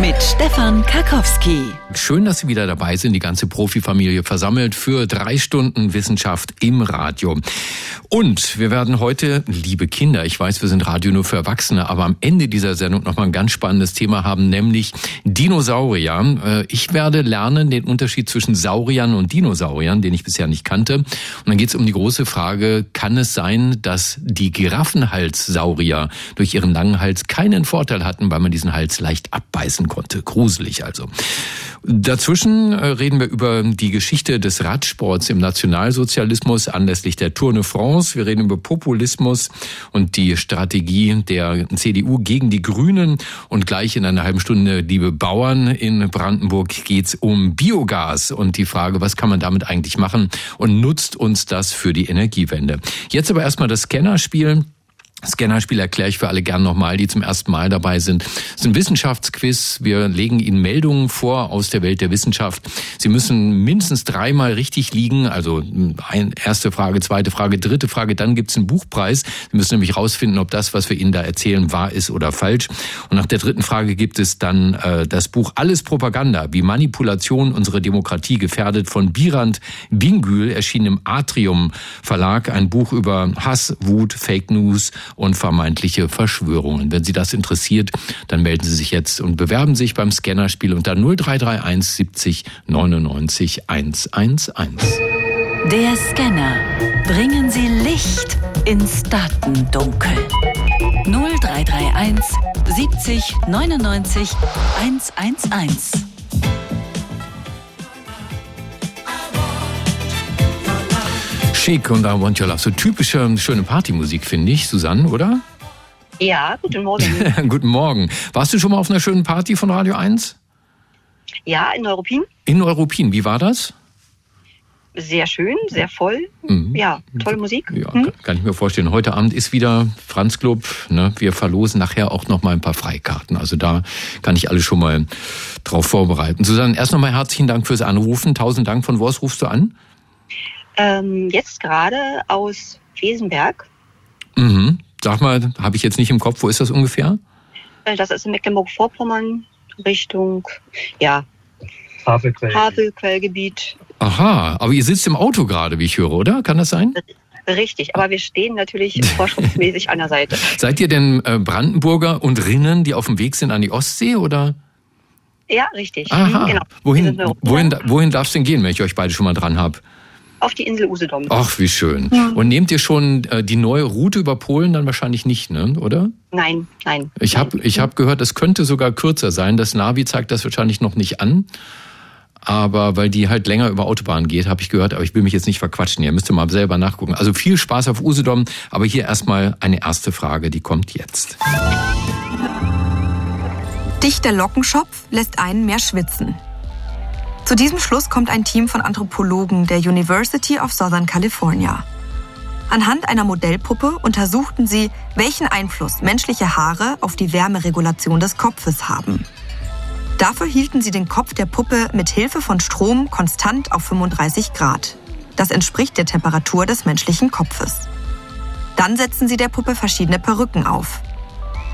Mit Stefan Karkowski. Schön, dass Sie wieder dabei sind, die ganze Profifamilie versammelt für drei Stunden Wissenschaft im Radio. Und wir werden heute, liebe Kinder, ich weiß, wir sind Radio nur für Erwachsene, aber am Ende dieser Sendung nochmal ein ganz spannendes Thema haben, nämlich Dinosaurier. Äh, ich werde lernen den Unterschied zwischen Sauriern und Dinosauriern, den ich bisher nicht kannte. Und dann geht es um die große Frage, kann es sein, dass die Giraffenhalssaurier durch ihren langen Hals keinen Vorteil hatten, weil man diesen Hals leicht abbeißen konnte? Gruselig also. Dazwischen äh, reden wir über die Geschichte des Radsports im Nationalsozialismus anlässlich der Tour de France. Wir reden über Populismus und die Strategie der CDU gegen die Grünen. Und gleich in einer halben Stunde, liebe Bauern in Brandenburg, geht's um Biogas und die Frage, was kann man damit eigentlich machen und nutzt uns das für die Energiewende. Jetzt aber erstmal das Scannerspiel. Scannerspiel erkläre ich für alle gern nochmal, die zum ersten Mal dabei sind. Es ist ein Wissenschaftsquiz. Wir legen Ihnen Meldungen vor aus der Welt der Wissenschaft. Sie müssen mindestens dreimal richtig liegen. Also erste Frage, zweite Frage, dritte Frage. Dann gibt's einen Buchpreis. Sie müssen nämlich rausfinden, ob das, was wir Ihnen da erzählen, wahr ist oder falsch. Und nach der dritten Frage gibt es dann äh, das Buch Alles Propaganda, wie Manipulation unsere Demokratie gefährdet von Birand Bingül, erschienen im Atrium Verlag. Ein Buch über Hass, Wut, Fake News und vermeintliche Verschwörungen. Wenn Sie das interessiert, dann melden Sie sich jetzt und bewerben sich beim Scannerspiel unter 0331 70 99 111. Der Scanner. Bringen Sie Licht ins Datendunkel. 0331 70 99 111. Chic und I Want Your Love. So typische, schöne Partymusik, finde ich, Susanne, oder? Ja, guten Morgen. guten Morgen. Warst du schon mal auf einer schönen Party von Radio 1? Ja, in Europin. In Europin, wie war das? Sehr schön, sehr voll. Mhm. Ja, tolle Musik. Ja, mhm. kann ich mir vorstellen. Heute Abend ist wieder Franz Club. Ne? Wir verlosen nachher auch noch mal ein paar Freikarten. Also da kann ich alles schon mal drauf vorbereiten. Susanne, erst noch mal herzlichen Dank fürs Anrufen. Tausend Dank. Von wo aus rufst du an? Ähm, jetzt gerade aus Wesenberg. Mhm. Sag mal, habe ich jetzt nicht im Kopf, wo ist das ungefähr? Äh, das ist in Mecklenburg-Vorpommern, Richtung, ja, Havelquell. Havelquellgebiet. Aha, aber ihr sitzt im Auto gerade, wie ich höre, oder? Kann das sein? Richtig, aber wir stehen natürlich vorschriftsmäßig an der Seite. Seid ihr denn äh, Brandenburger und Rinnen, die auf dem Weg sind an die Ostsee, oder? Ja, richtig. Aha. Genau. Wohin, wohin, wohin darf es denn gehen, wenn ich euch beide schon mal dran habe? Auf die Insel Usedom. Ach, wie schön. Ja. Und nehmt ihr schon äh, die neue Route über Polen dann wahrscheinlich nicht, ne? oder? Nein, nein. Ich habe ich hab gehört, es könnte sogar kürzer sein. Das Navi zeigt das wahrscheinlich noch nicht an. Aber weil die halt länger über Autobahn geht, habe ich gehört, aber ich will mich jetzt nicht verquatschen. Ihr müsst mal selber nachgucken. Also viel Spaß auf Usedom, aber hier erstmal eine erste Frage, die kommt jetzt. Dichter Lockenschopf lässt einen mehr schwitzen. Zu diesem Schluss kommt ein Team von Anthropologen der University of Southern California. Anhand einer Modellpuppe untersuchten sie, welchen Einfluss menschliche Haare auf die Wärmeregulation des Kopfes haben. Dafür hielten sie den Kopf der Puppe mit Hilfe von Strom konstant auf 35 Grad. Das entspricht der Temperatur des menschlichen Kopfes. Dann setzten sie der Puppe verschiedene Perücken auf.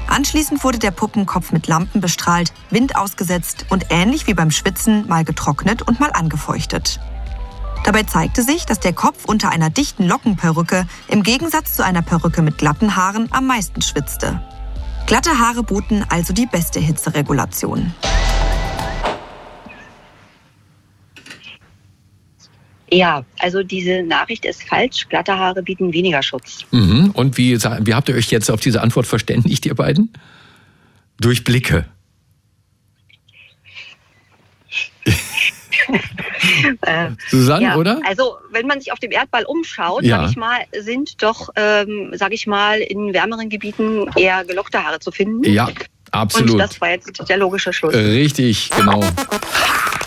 Anschließend wurde der Puppenkopf mit Lampen bestrahlt, Wind ausgesetzt und ähnlich wie beim Schwitzen mal getrocknet und mal angefeuchtet. Dabei zeigte sich, dass der Kopf unter einer dichten Lockenperücke im Gegensatz zu einer Perücke mit glatten Haaren am meisten schwitzte. Glatte Haare boten also die beste Hitzeregulation. Ja, also diese Nachricht ist falsch. Glatte Haare bieten weniger Schutz. Mhm. Und wie, wie habt ihr euch jetzt auf diese Antwort verständigt, ihr beiden? Durch Blicke. äh, Susanne, ja, oder? Also wenn man sich auf dem Erdball umschaut, ja. sag ich mal, sind doch, ähm, sag ich mal, in wärmeren Gebieten eher gelockte Haare zu finden. Ja, absolut. Und das war jetzt der logische Schluss. Richtig, genau.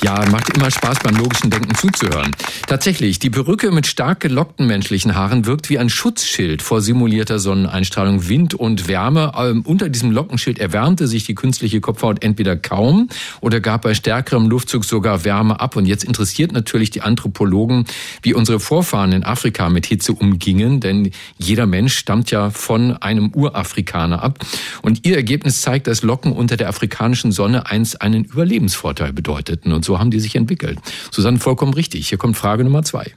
Ja, macht immer Spaß beim logischen Denken zuzuhören. Tatsächlich, die Perücke mit stark gelockten menschlichen Haaren wirkt wie ein Schutzschild vor simulierter Sonneneinstrahlung, Wind und Wärme. Ähm, unter diesem Lockenschild erwärmte sich die künstliche Kopfhaut entweder kaum oder gab bei stärkerem Luftzug sogar Wärme ab. Und jetzt interessiert natürlich die Anthropologen, wie unsere Vorfahren in Afrika mit Hitze umgingen, denn jeder Mensch stammt ja von einem Urafrikaner ab. Und ihr Ergebnis zeigt, dass Locken unter der afrikanischen Sonne einst einen Überlebensvorteil bedeuteten. Und so haben die sich entwickelt. Susanne, vollkommen richtig. Hier kommt Frage Nummer zwei.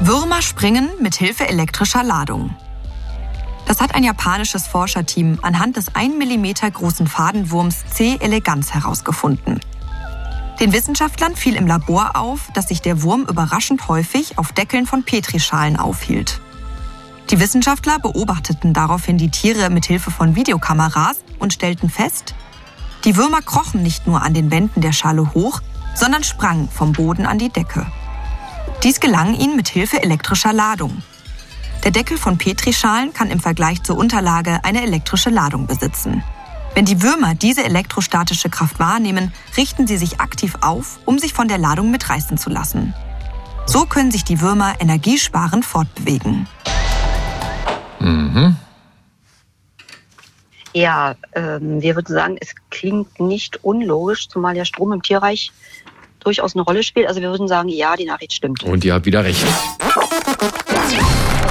Würmer springen mit Hilfe elektrischer Ladung. Das hat ein japanisches Forscherteam anhand des 1 mm großen Fadenwurms C. elegans herausgefunden. Den Wissenschaftlern fiel im Labor auf, dass sich der Wurm überraschend häufig auf Deckeln von Petrischalen aufhielt. Die Wissenschaftler beobachteten daraufhin die Tiere mit Hilfe von Videokameras und stellten fest, die Würmer krochen nicht nur an den Wänden der Schale hoch, sondern sprangen vom Boden an die Decke. Dies gelang ihnen mit Hilfe elektrischer Ladung. Der Deckel von Petrischalen kann im Vergleich zur Unterlage eine elektrische Ladung besitzen. Wenn die Würmer diese elektrostatische Kraft wahrnehmen, richten sie sich aktiv auf, um sich von der Ladung mitreißen zu lassen. So können sich die Würmer energiesparend fortbewegen. Mhm. Ja, ähm, wir würden sagen, es klingt nicht unlogisch, zumal ja Strom im Tierreich durchaus eine Rolle spielt. Also wir würden sagen, ja, die Nachricht stimmt. Und ihr habt wieder recht.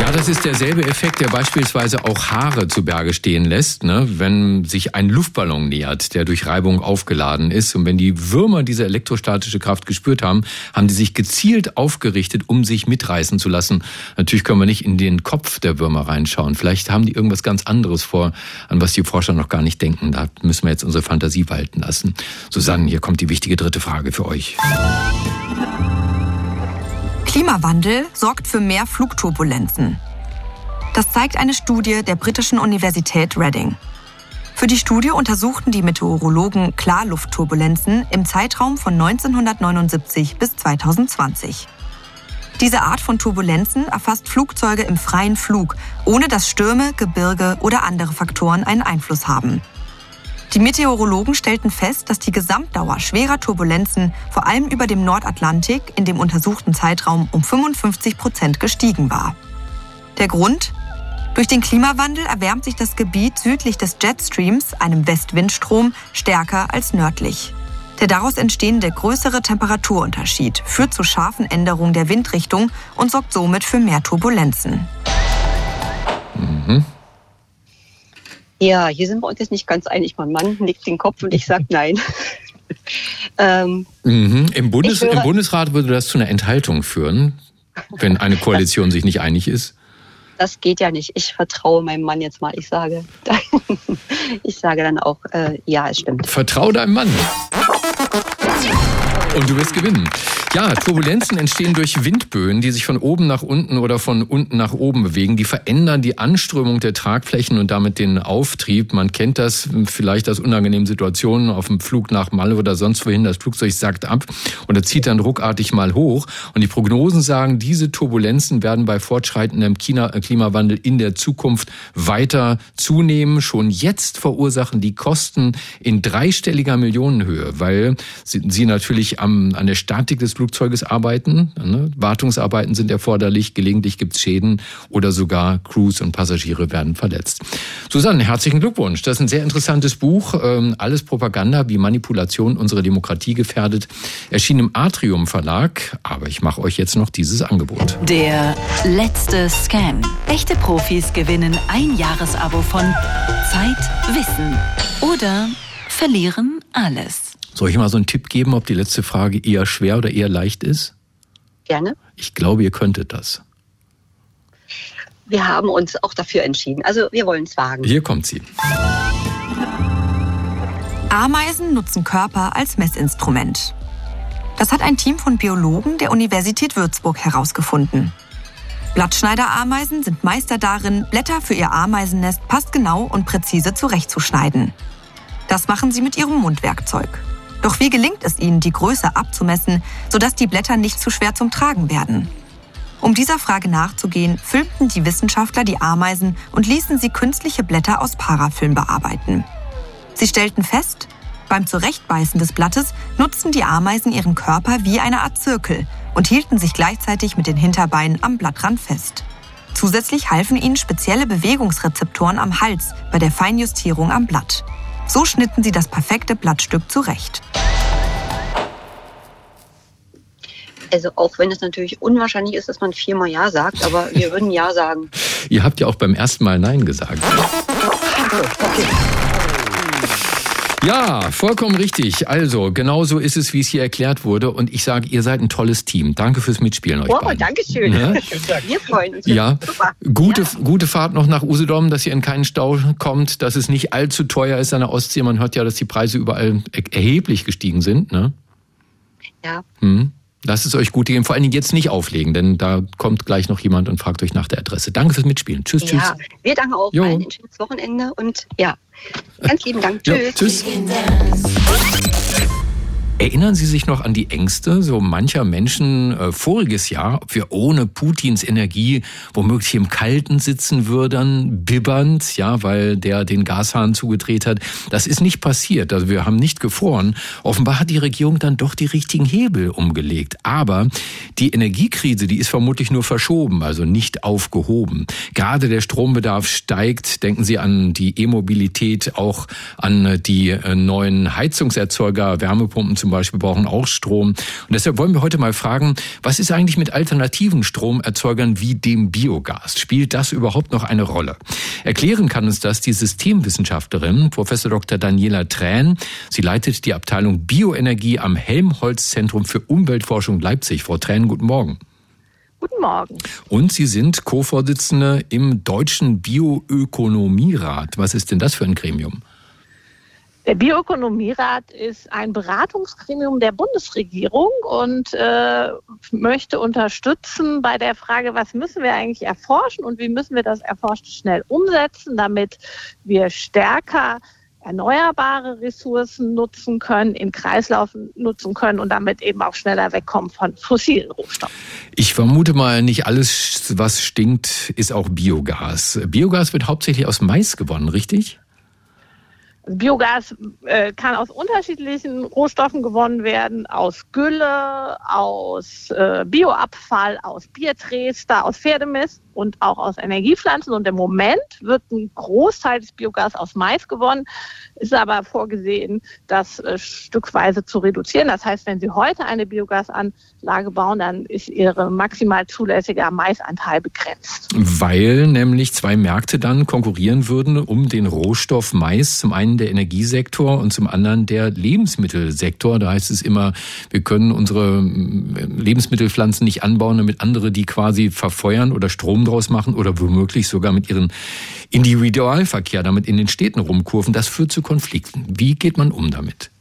Ja, das ist derselbe Effekt, der beispielsweise auch Haare zu Berge stehen lässt, ne? wenn sich ein Luftballon nähert, der durch Reibung aufgeladen ist. Und wenn die Würmer diese elektrostatische Kraft gespürt haben, haben die sich gezielt aufgerichtet, um sich mitreißen zu lassen. Natürlich können wir nicht in den Kopf der Würmer reinschauen. Vielleicht haben die irgendwas ganz anderes vor, an was die Forscher noch gar nicht denken. Da müssen wir jetzt unsere Fantasie walten lassen. Susanne, hier kommt die wichtige dritte Frage für euch. Klimawandel sorgt für mehr Flugturbulenzen. Das zeigt eine Studie der britischen Universität Reading. Für die Studie untersuchten die Meteorologen Klarluftturbulenzen im Zeitraum von 1979 bis 2020. Diese Art von Turbulenzen erfasst Flugzeuge im freien Flug, ohne dass Stürme, Gebirge oder andere Faktoren einen Einfluss haben. Die Meteorologen stellten fest, dass die Gesamtdauer schwerer Turbulenzen vor allem über dem Nordatlantik in dem untersuchten Zeitraum um 55 Prozent gestiegen war. Der Grund? Durch den Klimawandel erwärmt sich das Gebiet südlich des Jetstreams, einem Westwindstrom, stärker als nördlich. Der daraus entstehende größere Temperaturunterschied führt zu scharfen Änderungen der Windrichtung und sorgt somit für mehr Turbulenzen. Mhm. Ja, hier sind wir uns jetzt nicht ganz einig. Mein Mann nickt den Kopf und ich sage nein. ähm, mhm. Im, Bundes, höre, Im Bundesrat würde das zu einer Enthaltung führen, wenn eine Koalition sich nicht einig ist. Das geht ja nicht. Ich vertraue meinem Mann jetzt mal. Ich sage, ich sage dann auch, äh, ja, es stimmt. Vertraue deinem Mann. Und du wirst gewinnen. Ja, Turbulenzen entstehen durch Windböen, die sich von oben nach unten oder von unten nach oben bewegen. Die verändern die Anströmung der Tragflächen und damit den Auftrieb. Man kennt das vielleicht aus unangenehmen Situationen auf dem Flug nach Malle oder sonst wohin. Das Flugzeug sackt ab oder zieht dann ruckartig mal hoch. Und die Prognosen sagen, diese Turbulenzen werden bei fortschreitendem Klimawandel in der Zukunft weiter zunehmen. Schon jetzt verursachen die Kosten in dreistelliger Millionenhöhe, weil sie natürlich am, an der Statik des Flugzeuges arbeiten. Ne? Wartungsarbeiten sind erforderlich, gelegentlich gibt es Schäden oder sogar Crews und Passagiere werden verletzt. Susanne, herzlichen Glückwunsch. Das ist ein sehr interessantes Buch. Ähm, alles Propaganda, wie Manipulation unsere Demokratie gefährdet. Erschien im Atrium Verlag. Aber ich mache euch jetzt noch dieses Angebot. Der letzte Scan. Echte Profis gewinnen ein Jahresabo von Zeit, Wissen oder verlieren alles. Soll ich mal so einen Tipp geben, ob die letzte Frage eher schwer oder eher leicht ist? Gerne. Ich glaube, ihr könntet das. Wir haben uns auch dafür entschieden. Also wir wollen es wagen. Hier kommt sie. Ameisen nutzen Körper als Messinstrument. Das hat ein Team von Biologen der Universität Würzburg herausgefunden. Blattschneiderameisen sind Meister darin, Blätter für ihr Ameisennest passgenau und präzise zurechtzuschneiden. Das machen sie mit ihrem Mundwerkzeug. Doch wie gelingt es ihnen, die Größe abzumessen, sodass die Blätter nicht zu schwer zum Tragen werden? Um dieser Frage nachzugehen, filmten die Wissenschaftler die Ameisen und ließen sie künstliche Blätter aus Parafilm bearbeiten. Sie stellten fest, Beim Zurechtbeißen des Blattes nutzten die Ameisen ihren Körper wie eine Art Zirkel und hielten sich gleichzeitig mit den Hinterbeinen am Blattrand fest. Zusätzlich halfen ihnen spezielle Bewegungsrezeptoren am Hals bei der Feinjustierung am Blatt. So schnitten sie das perfekte Blattstück zurecht. Also auch wenn es natürlich unwahrscheinlich ist, dass man viermal Ja sagt, aber wir würden Ja sagen. Ihr habt ja auch beim ersten Mal Nein gesagt. Okay. Ja, vollkommen richtig. Also, genauso ist es, wie es hier erklärt wurde. Und ich sage, ihr seid ein tolles Team. Danke fürs Mitspielen euch Oh, beiden. danke schön. Ja? Wir freuen uns. Ja, Gute, ja. gute Fahrt noch nach Usedom, dass ihr in keinen Stau kommt, dass es nicht allzu teuer ist an der Ostsee. Man hört ja, dass die Preise überall erheblich gestiegen sind. Ne? Ja. Hm. Lasst es euch gut gehen. Vor allen Dingen jetzt nicht auflegen, denn da kommt gleich noch jemand und fragt euch nach der Adresse. Danke fürs Mitspielen. Tschüss, tschüss. Ja, wir danken auch jo. allen ein schönes Wochenende und ja, ganz lieben Dank. Tschüss. Ja, tschüss. Erinnern Sie sich noch an die Ängste so mancher Menschen äh, voriges Jahr, ob wir ohne Putins Energie womöglich im Kalten sitzen würden, bibbernd, ja, weil der den Gashahn zugedreht hat? Das ist nicht passiert. Also wir haben nicht gefroren. Offenbar hat die Regierung dann doch die richtigen Hebel umgelegt. Aber die Energiekrise, die ist vermutlich nur verschoben, also nicht aufgehoben. Gerade der Strombedarf steigt. Denken Sie an die E-Mobilität, auch an die äh, neuen Heizungserzeuger, Wärmepumpen zum Beispiel brauchen auch Strom. Und deshalb wollen wir heute mal fragen, was ist eigentlich mit alternativen Stromerzeugern wie dem Biogas? Spielt das überhaupt noch eine Rolle? Erklären kann uns das die Systemwissenschaftlerin Professor Dr. Daniela Trähn. Sie leitet die Abteilung Bioenergie am Helmholtz-Zentrum für Umweltforschung Leipzig. Frau Trähn, guten Morgen. Guten Morgen. Und Sie sind Co-Vorsitzende im Deutschen Bioökonomierat. Was ist denn das für ein Gremium? Der Bioökonomierat ist ein Beratungsgremium der Bundesregierung und äh, möchte unterstützen bei der Frage, was müssen wir eigentlich erforschen und wie müssen wir das Erforschte schnell umsetzen, damit wir stärker erneuerbare Ressourcen nutzen können, in Kreislaufen nutzen können und damit eben auch schneller wegkommen von fossilen Rohstoffen. Ich vermute mal, nicht alles, was stinkt, ist auch Biogas. Biogas wird hauptsächlich aus Mais gewonnen, richtig? Biogas äh, kann aus unterschiedlichen Rohstoffen gewonnen werden, aus Gülle, aus äh, Bioabfall, aus Biertrester, aus Pferdemist und auch aus Energiepflanzen. Und im Moment wird ein Großteil des Biogas aus Mais gewonnen, ist aber vorgesehen, das äh, stückweise zu reduzieren. Das heißt, wenn Sie heute eine Biogasanlage bauen, dann ist Ihre maximal zulässige Maisanteil begrenzt. Weil nämlich zwei Märkte dann konkurrieren würden um den Rohstoff Mais. Zum einen der Energiesektor und zum anderen der Lebensmittelsektor. Da heißt es immer, wir können unsere äh, Lebensmittelpflanzen nicht anbauen, damit andere die quasi verfeuern oder Strom draus machen oder womöglich sogar mit ihren Individualverkehr damit in den Städten rumkurven. Das führt zu Konflikten. Wie geht man um damit?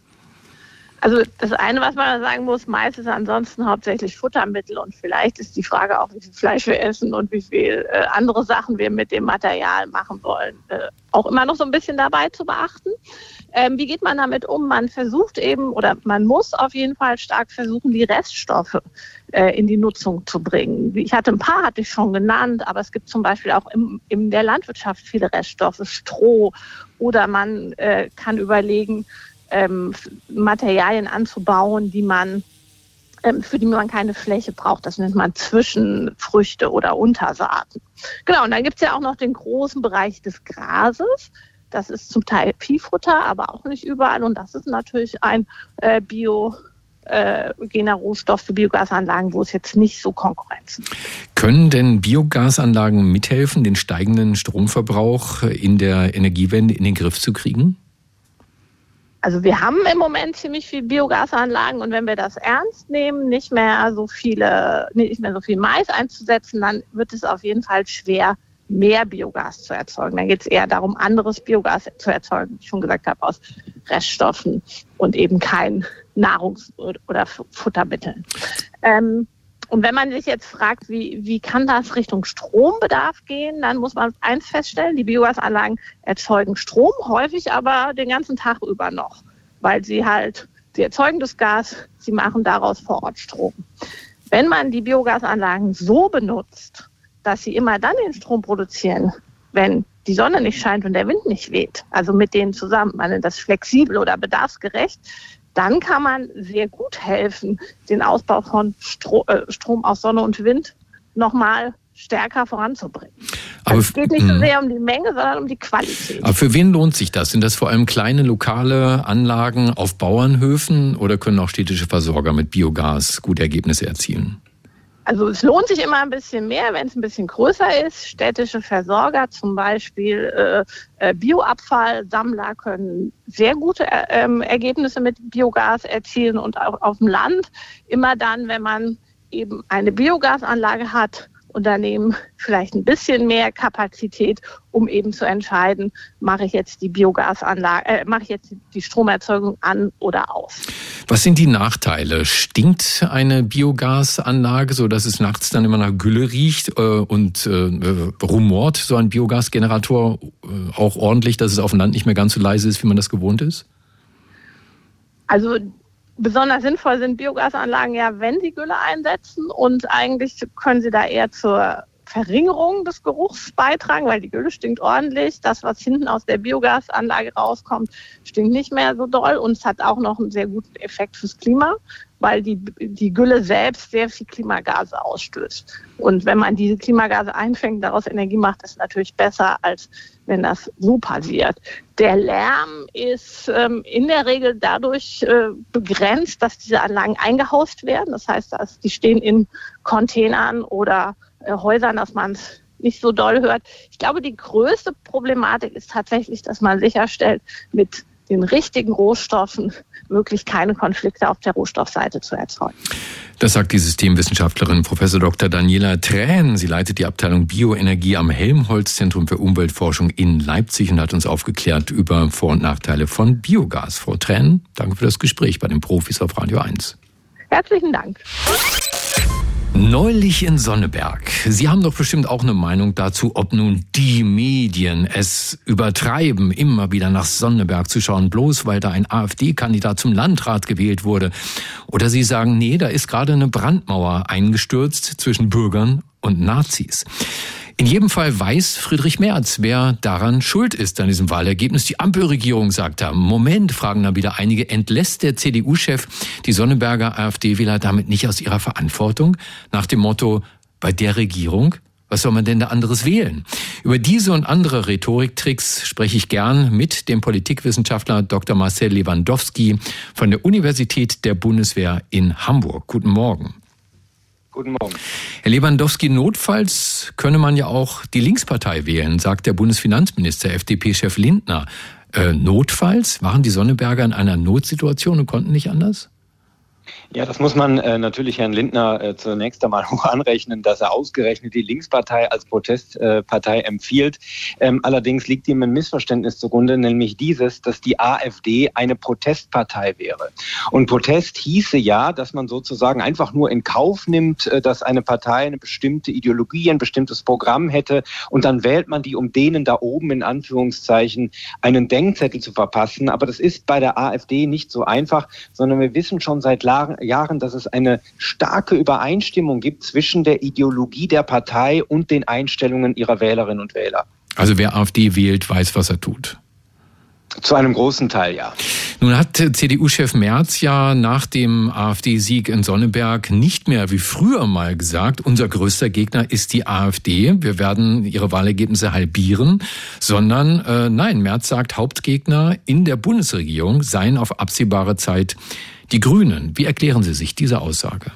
Also das eine, was man sagen muss, Mais ist ansonsten hauptsächlich Futtermittel und vielleicht ist die Frage auch, wie viel Fleisch wir essen und wie viel äh, andere Sachen wir mit dem Material machen wollen, äh, auch immer noch so ein bisschen dabei zu beachten. Ähm, wie geht man damit um? Man versucht eben oder man muss auf jeden Fall stark versuchen, die Reststoffe äh, in die Nutzung zu bringen. Ich hatte ein paar, hatte ich schon genannt, aber es gibt zum Beispiel auch im, in der Landwirtschaft viele Reststoffe, Stroh oder man äh, kann überlegen, ähm, Materialien anzubauen, die man ähm, für die man keine Fläche braucht. Das nennt man Zwischenfrüchte oder Untersaaten. Genau, und dann gibt es ja auch noch den großen Bereich des Grases. Das ist zum Teil Viehfutter, aber auch nicht überall. Und das ist natürlich ein äh, Bio, äh, Rohstoff für Biogasanlagen, wo es jetzt nicht so Konkurrenzen gibt. Können denn Biogasanlagen mithelfen, den steigenden Stromverbrauch in der Energiewende in den Griff zu kriegen? Also wir haben im Moment ziemlich viel Biogasanlagen und wenn wir das ernst nehmen, nicht mehr so viele, nicht mehr so viel Mais einzusetzen, dann wird es auf jeden Fall schwer, mehr Biogas zu erzeugen. Dann geht es eher darum, anderes Biogas zu erzeugen, wie ich schon gesagt habe, aus Reststoffen und eben kein Nahrungs- oder Futtermitteln. Ähm, und wenn man sich jetzt fragt, wie, wie kann das Richtung Strombedarf gehen, dann muss man eins feststellen, die Biogasanlagen erzeugen Strom, häufig aber den ganzen Tag über noch, weil sie halt, sie erzeugen das Gas, sie machen daraus vor Ort Strom. Wenn man die Biogasanlagen so benutzt, dass sie immer dann den Strom produzieren, wenn die Sonne nicht scheint und der Wind nicht weht, also mit denen zusammen, man das flexibel oder bedarfsgerecht, dann kann man sehr gut helfen, den Ausbau von Stro äh, Strom aus Sonne und Wind nochmal stärker voranzubringen. Aber also es geht nicht so hm. sehr um die Menge, sondern um die Qualität. Aber für wen lohnt sich das? Sind das vor allem kleine lokale Anlagen auf Bauernhöfen oder können auch städtische Versorger mit Biogas gute Ergebnisse erzielen? Also es lohnt sich immer ein bisschen mehr, wenn es ein bisschen größer ist. Städtische Versorger, zum Beispiel äh, äh Bioabfallsammler, können sehr gute äh, ähm, Ergebnisse mit Biogas erzielen und auch auf dem Land immer dann, wenn man eben eine Biogasanlage hat, Unternehmen vielleicht ein bisschen mehr Kapazität, um eben zu entscheiden, mache ich jetzt die Biogasanlage, äh, mache ich jetzt die Stromerzeugung an oder aus. Was sind die Nachteile? Stinkt eine Biogasanlage, so dass es nachts dann immer nach Gülle riecht äh, und äh, rumort so ein Biogasgenerator äh, auch ordentlich, dass es auf dem Land nicht mehr ganz so leise ist, wie man das gewohnt ist? Also besonders sinnvoll sind Biogasanlagen ja, wenn sie Gülle einsetzen und eigentlich können sie da eher zur Verringerung des Geruchs beitragen, weil die Gülle stinkt ordentlich. Das, was hinten aus der Biogasanlage rauskommt, stinkt nicht mehr so doll und es hat auch noch einen sehr guten Effekt fürs Klima, weil die, die Gülle selbst sehr viel Klimagase ausstößt. Und wenn man diese Klimagase einfängt, daraus Energie macht, ist natürlich besser, als wenn das so passiert. Der Lärm ist ähm, in der Regel dadurch äh, begrenzt, dass diese Anlagen eingehaust werden. Das heißt, dass die stehen in Containern oder äh, Häusern, dass man es nicht so doll hört. Ich glaube, die größte Problematik ist tatsächlich, dass man sicherstellt, mit den richtigen Rohstoffen wirklich keine Konflikte auf der Rohstoffseite zu erzeugen. Das sagt die Systemwissenschaftlerin Prof. Dr. Daniela Trähn. Sie leitet die Abteilung Bioenergie am Helmholtz Zentrum für Umweltforschung in Leipzig und hat uns aufgeklärt über Vor- und Nachteile von Biogas. Frau Trähn, danke für das Gespräch bei den Profis auf Radio 1. Herzlichen Dank. Neulich in Sonneberg. Sie haben doch bestimmt auch eine Meinung dazu, ob nun die Medien es übertreiben, immer wieder nach Sonneberg zu schauen, bloß weil da ein AfD-Kandidat zum Landrat gewählt wurde. Oder Sie sagen, nee, da ist gerade eine Brandmauer eingestürzt zwischen Bürgern und Nazis. In jedem Fall weiß Friedrich Merz, wer daran schuld ist an diesem Wahlergebnis. Die Ampelregierung sagt da, Moment, fragen dann wieder einige, entlässt der CDU-Chef die Sonneberger AfD-Wähler damit nicht aus ihrer Verantwortung? Nach dem Motto, bei der Regierung was soll man denn da anderes wählen? Über diese und andere Rhetoriktricks spreche ich gern mit dem Politikwissenschaftler Dr. Marcel Lewandowski von der Universität der Bundeswehr in Hamburg. Guten Morgen. Guten Morgen. Herr Lewandowski, notfalls könne man ja auch die Linkspartei wählen, sagt der Bundesfinanzminister, FDP-Chef Lindner. Äh, notfalls? Waren die Sonneberger in einer Notsituation und konnten nicht anders? Ja, das muss man äh, natürlich Herrn Lindner äh, zunächst einmal hoch anrechnen, dass er ausgerechnet die Linkspartei als Protestpartei äh, empfiehlt. Ähm, allerdings liegt ihm ein Missverständnis zugrunde, nämlich dieses, dass die AfD eine Protestpartei wäre. Und Protest hieße ja, dass man sozusagen einfach nur in Kauf nimmt, äh, dass eine Partei eine bestimmte Ideologie, ein bestimmtes Programm hätte und dann wählt man die, um denen da oben in Anführungszeichen einen Denkzettel zu verpassen. Aber das ist bei der AfD nicht so einfach, sondern wir wissen schon seit Jahren, Jahren, dass es eine starke Übereinstimmung gibt zwischen der Ideologie der Partei und den Einstellungen ihrer Wählerinnen und Wähler. Also wer AfD wählt, weiß, was er tut. Zu einem großen Teil, ja. Nun hat CDU-Chef Merz ja nach dem AfD-Sieg in Sonneberg nicht mehr wie früher mal gesagt, unser größter Gegner ist die AfD, wir werden ihre Wahlergebnisse halbieren, sondern äh, nein, Merz sagt, Hauptgegner in der Bundesregierung seien auf absehbare Zeit die Grünen, wie erklären Sie sich diese Aussage?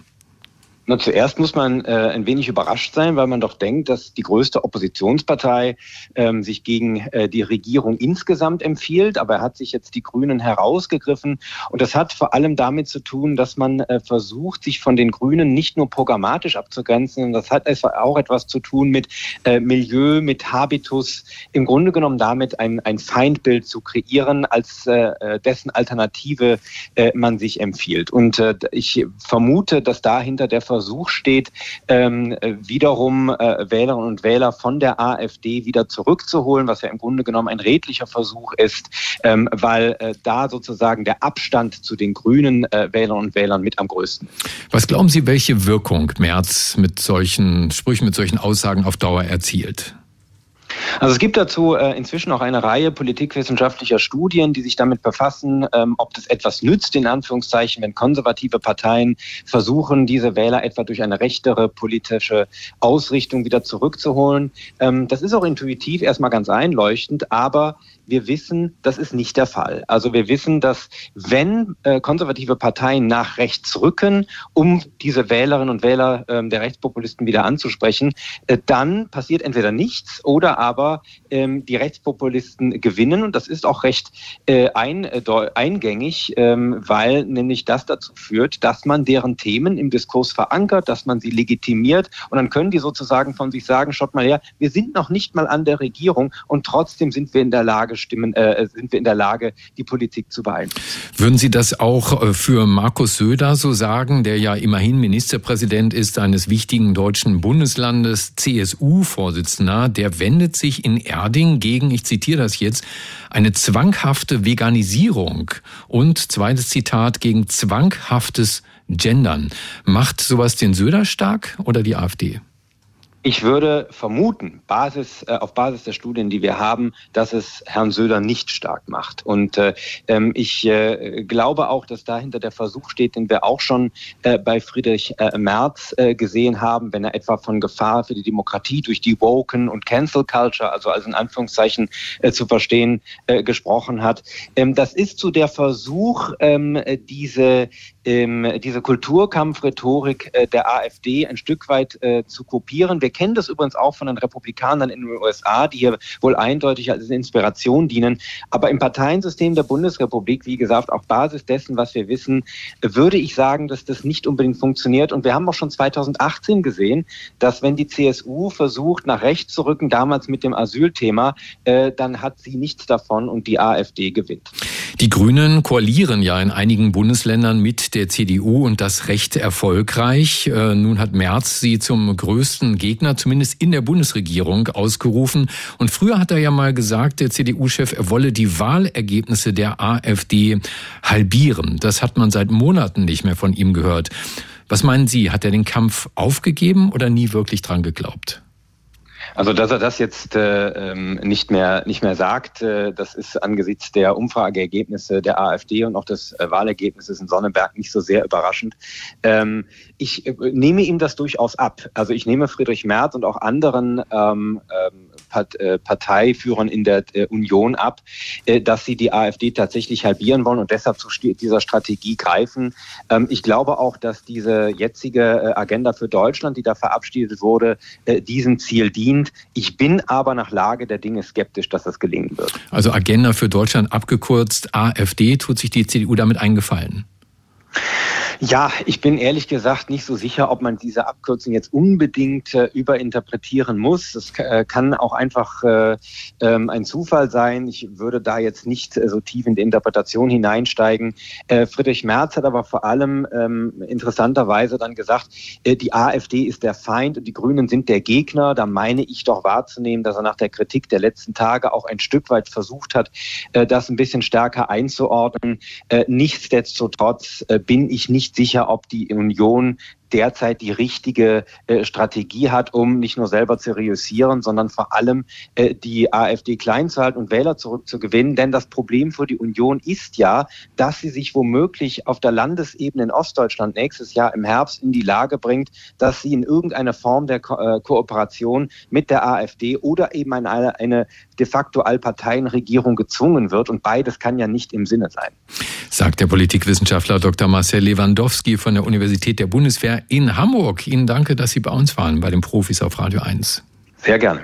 Na, zuerst muss man äh, ein wenig überrascht sein, weil man doch denkt, dass die größte Oppositionspartei ähm, sich gegen äh, die Regierung insgesamt empfiehlt. Aber er hat sich jetzt die Grünen herausgegriffen. Und das hat vor allem damit zu tun, dass man äh, versucht, sich von den Grünen nicht nur programmatisch abzugrenzen, das hat auch etwas zu tun mit äh, Milieu, mit Habitus. Im Grunde genommen damit ein, ein Feindbild zu kreieren, als äh, äh dessen Alternative äh, man sich empfiehlt. Und äh, ich vermute, dass dahinter der steht, ähm, wiederum äh, Wählerinnen und Wähler von der AfD wieder zurückzuholen, was ja im Grunde genommen ein redlicher Versuch ist, ähm, weil äh, da sozusagen der Abstand zu den grünen äh, Wählerinnen und Wählern mit am größten. Was glauben Sie, welche Wirkung Merz mit solchen Sprüchen, mit solchen Aussagen auf Dauer erzielt? Also es gibt dazu äh, inzwischen auch eine Reihe politikwissenschaftlicher Studien, die sich damit befassen, ähm, ob das etwas nützt, in Anführungszeichen, wenn konservative Parteien versuchen, diese Wähler etwa durch eine rechtere politische Ausrichtung wieder zurückzuholen. Ähm, das ist auch intuitiv erstmal ganz einleuchtend, aber wir wissen, das ist nicht der Fall. Also wir wissen, dass wenn äh, konservative Parteien nach rechts rücken, um diese Wählerinnen und Wähler äh, der Rechtspopulisten wieder anzusprechen, äh, dann passiert entweder nichts oder aber ähm, die Rechtspopulisten gewinnen. Und das ist auch recht äh, eingängig, ähm, weil nämlich das dazu führt, dass man deren Themen im Diskurs verankert, dass man sie legitimiert. Und dann können die sozusagen von sich sagen, schaut mal her, wir sind noch nicht mal an der Regierung und trotzdem sind wir in der Lage, Lage stimmen, äh, sind wir in der Lage, die Politik zu beeinflussen. Würden Sie das auch äh, für Markus Söder so sagen, der ja immerhin Ministerpräsident ist eines wichtigen deutschen Bundeslandes, CSU-Vorsitzender, der wendet sich in Erding gegen, ich zitiere das jetzt, eine zwanghafte Veganisierung und zweites Zitat gegen zwanghaftes Gendern. Macht sowas den Söder stark oder die AfD? Ich würde vermuten, Basis, äh, auf Basis der Studien, die wir haben, dass es Herrn Söder nicht stark macht. Und äh, ähm, ich äh, glaube auch, dass dahinter der Versuch steht, den wir auch schon äh, bei Friedrich äh, Merz äh, gesehen haben, wenn er etwa von Gefahr für die Demokratie durch die Woken und Cancel Culture, also als in Anführungszeichen äh, zu verstehen, äh, gesprochen hat. Ähm, das ist so der Versuch, ähm, diese ähm, diese Kulturkampfrhetorik äh, der AfD ein Stück weit äh, zu kopieren. Wir kennen das übrigens auch von den Republikanern in den USA, die hier wohl eindeutig als Inspiration dienen. Aber im Parteiensystem der Bundesrepublik, wie gesagt, auf Basis dessen, was wir wissen, würde ich sagen, dass das nicht unbedingt funktioniert. Und wir haben auch schon 2018 gesehen, dass wenn die CSU versucht, nach rechts zu rücken, damals mit dem Asylthema, äh, dann hat sie nichts davon und die AfD gewinnt. Die Grünen koalieren ja in einigen Bundesländern mit der CDU und das recht erfolgreich. Äh, nun hat Merz sie zum größten Gegner, zumindest in der Bundesregierung, ausgerufen. Und früher hat er ja mal gesagt, der CDU-Chef, er wolle die Wahlergebnisse der AfD halbieren. Das hat man seit Monaten nicht mehr von ihm gehört. Was meinen Sie, hat er den Kampf aufgegeben oder nie wirklich dran geglaubt? Also dass er das jetzt äh, ähm, nicht mehr nicht mehr sagt, äh, das ist angesichts der Umfrageergebnisse der AfD und auch des äh, Wahlergebnisses in Sonnenberg nicht so sehr überraschend. Ähm, ich äh, nehme ihm das durchaus ab. Also ich nehme Friedrich Merz und auch anderen ähm, ähm, äh, Parteiführern in der äh, Union ab, äh, dass sie die AfD tatsächlich halbieren wollen und deshalb zu dieser Strategie greifen. Ähm, ich glaube auch, dass diese jetzige Agenda für Deutschland, die da verabschiedet wurde, diesem Ziel dient. Ich bin aber nach Lage der Dinge skeptisch, dass das gelingen wird. Also Agenda für Deutschland abgekürzt AfD, tut sich die CDU damit eingefallen? Ja, ich bin ehrlich gesagt nicht so sicher, ob man diese Abkürzung jetzt unbedingt äh, überinterpretieren muss. Das äh, kann auch einfach äh, ähm, ein Zufall sein. Ich würde da jetzt nicht äh, so tief in die Interpretation hineinsteigen. Äh, Friedrich Merz hat aber vor allem ähm, interessanterweise dann gesagt, äh, die AfD ist der Feind und die Grünen sind der Gegner. Da meine ich doch wahrzunehmen, dass er nach der Kritik der letzten Tage auch ein Stück weit versucht hat, das ein bisschen stärker einzuordnen. nichtsdestotrotz bin ich nicht sicher, ob die Union derzeit die richtige äh, Strategie hat, um nicht nur selber zu reüssieren, sondern vor allem äh, die AfD klein zu halten und Wähler zurückzugewinnen. Denn das Problem für die Union ist ja, dass sie sich womöglich auf der Landesebene in Ostdeutschland nächstes Jahr im Herbst in die Lage bringt, dass sie in irgendeiner Form der Ko äh, Kooperation mit der AfD oder eben eine, eine de facto Allparteienregierung gezwungen wird. Und beides kann ja nicht im Sinne sein. Sagt der Politikwissenschaftler Dr. Marcel Lewandowski von der Universität der Bundeswehr in Hamburg. Ihnen danke, dass Sie bei uns waren, bei den Profis auf Radio 1. Sehr gerne.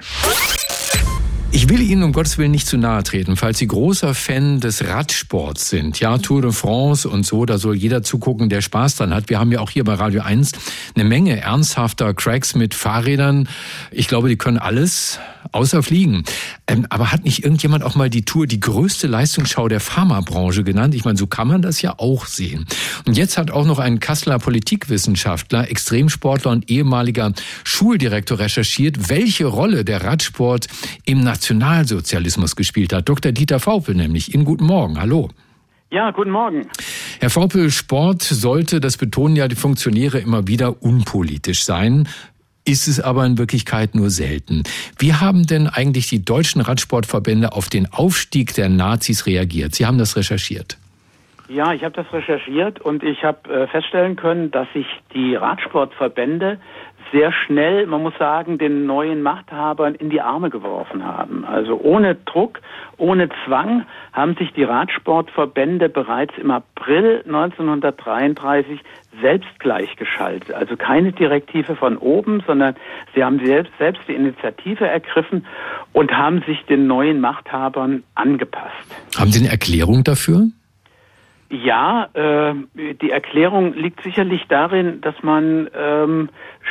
Ich will Ihnen um Gottes Willen nicht zu nahe treten, falls Sie großer Fan des Radsports sind. Ja, Tour de France und so, da soll jeder zugucken, der Spaß dran hat. Wir haben ja auch hier bei Radio 1 eine Menge ernsthafter Cracks mit Fahrrädern. Ich glaube, die können alles, außer fliegen. Ähm, aber hat nicht irgendjemand auch mal die Tour die größte Leistungsschau der Pharmabranche genannt? Ich meine, so kann man das ja auch sehen. Und jetzt hat auch noch ein Kasseler Politikwissenschaftler, Extremsportler und ehemaliger Schuldirektor recherchiert, welche Rolle der Radsport im Nationalsozialismus gespielt hat. Dr. Dieter Vaupel nämlich. Ihnen guten Morgen. Hallo. Ja, guten Morgen. Herr Vaupel, Sport sollte, das betonen ja die Funktionäre immer wieder, unpolitisch sein. ist es aber in Wirklichkeit nur selten. Wie haben denn eigentlich die deutschen Radsportverbände auf den Aufstieg der Nazis reagiert? Sie haben das recherchiert. Ja, ich habe das recherchiert und ich habe äh, feststellen können, dass sich die Radsportverbände sehr schnell, man muss sagen, den neuen Machthabern in die Arme geworfen haben. Also ohne Druck, ohne Zwang haben sich die Radsportverbände bereits im April 1933 selbst gleichgeschaltet. Also keine Direktive von oben, sondern sie haben selbst, selbst die Initiative ergriffen und haben sich den neuen Machthabern angepasst. Haben Sie eine Erklärung dafür? Ja, äh, die Erklärung liegt sicherlich darin, dass man ähm,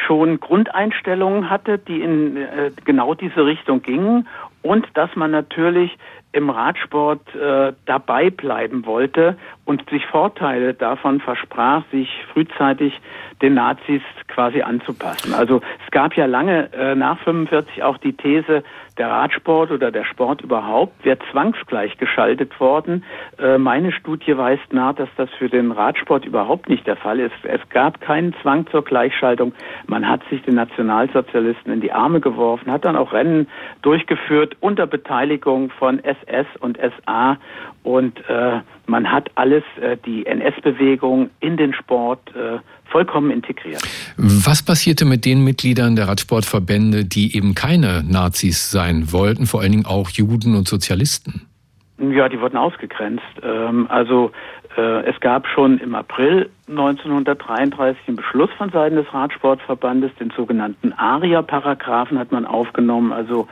schon Grundeinstellungen hatte, die in äh, genau diese Richtung gingen und dass man natürlich im Radsport äh, dabei bleiben wollte und sich Vorteile davon versprach, sich frühzeitig den Nazis quasi anzupassen. Also es gab ja lange äh, nach 45 auch die These, der Radsport oder der Sport überhaupt wäre zwangsgleich geschaltet worden. Äh, meine Studie weist nach, dass das für den Radsport überhaupt nicht der Fall ist. Es gab keinen Zwang zur Gleichschaltung. Man hat sich den Nationalsozialisten in die Arme geworfen, hat dann auch Rennen durchgeführt unter Beteiligung von SS und SA und äh, man hat alles, äh, die NS-Bewegung in den Sport äh, vollkommen integriert. Was passierte mit den Mitgliedern der Radsportverbände, die eben keine Nazis sein wollten, vor allen Dingen auch Juden und Sozialisten? Ja, die wurden ausgegrenzt. Ähm, also es gab schon im April 1933 einen Beschluss von Seiten des Radsportverbandes, den sogenannten ARIA-Paragraphen hat man aufgenommen. Also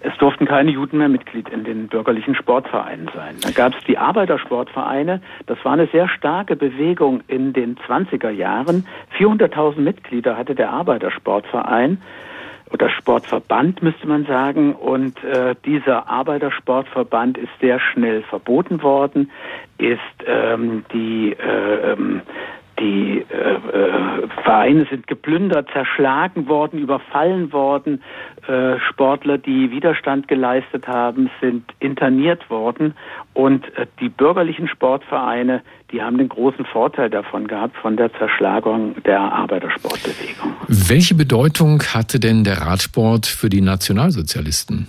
es durften keine Juden mehr Mitglied in den bürgerlichen Sportvereinen sein. Dann gab es die Arbeitersportvereine. Das war eine sehr starke Bewegung in den 20er Jahren. 400.000 Mitglieder hatte der Arbeitersportverein oder Sportverband müsste man sagen. Und äh, dieser Arbeitersportverband ist sehr schnell verboten worden, ist ähm, die äh, ähm, die äh, äh, Vereine sind geplündert, zerschlagen worden, überfallen worden. Äh, Sportler, die Widerstand geleistet haben, sind interniert worden. Und äh, die bürgerlichen Sportvereine, die haben den großen Vorteil davon gehabt, von der Zerschlagung der Arbeitersportbewegung. Welche Bedeutung hatte denn der Radsport für die Nationalsozialisten?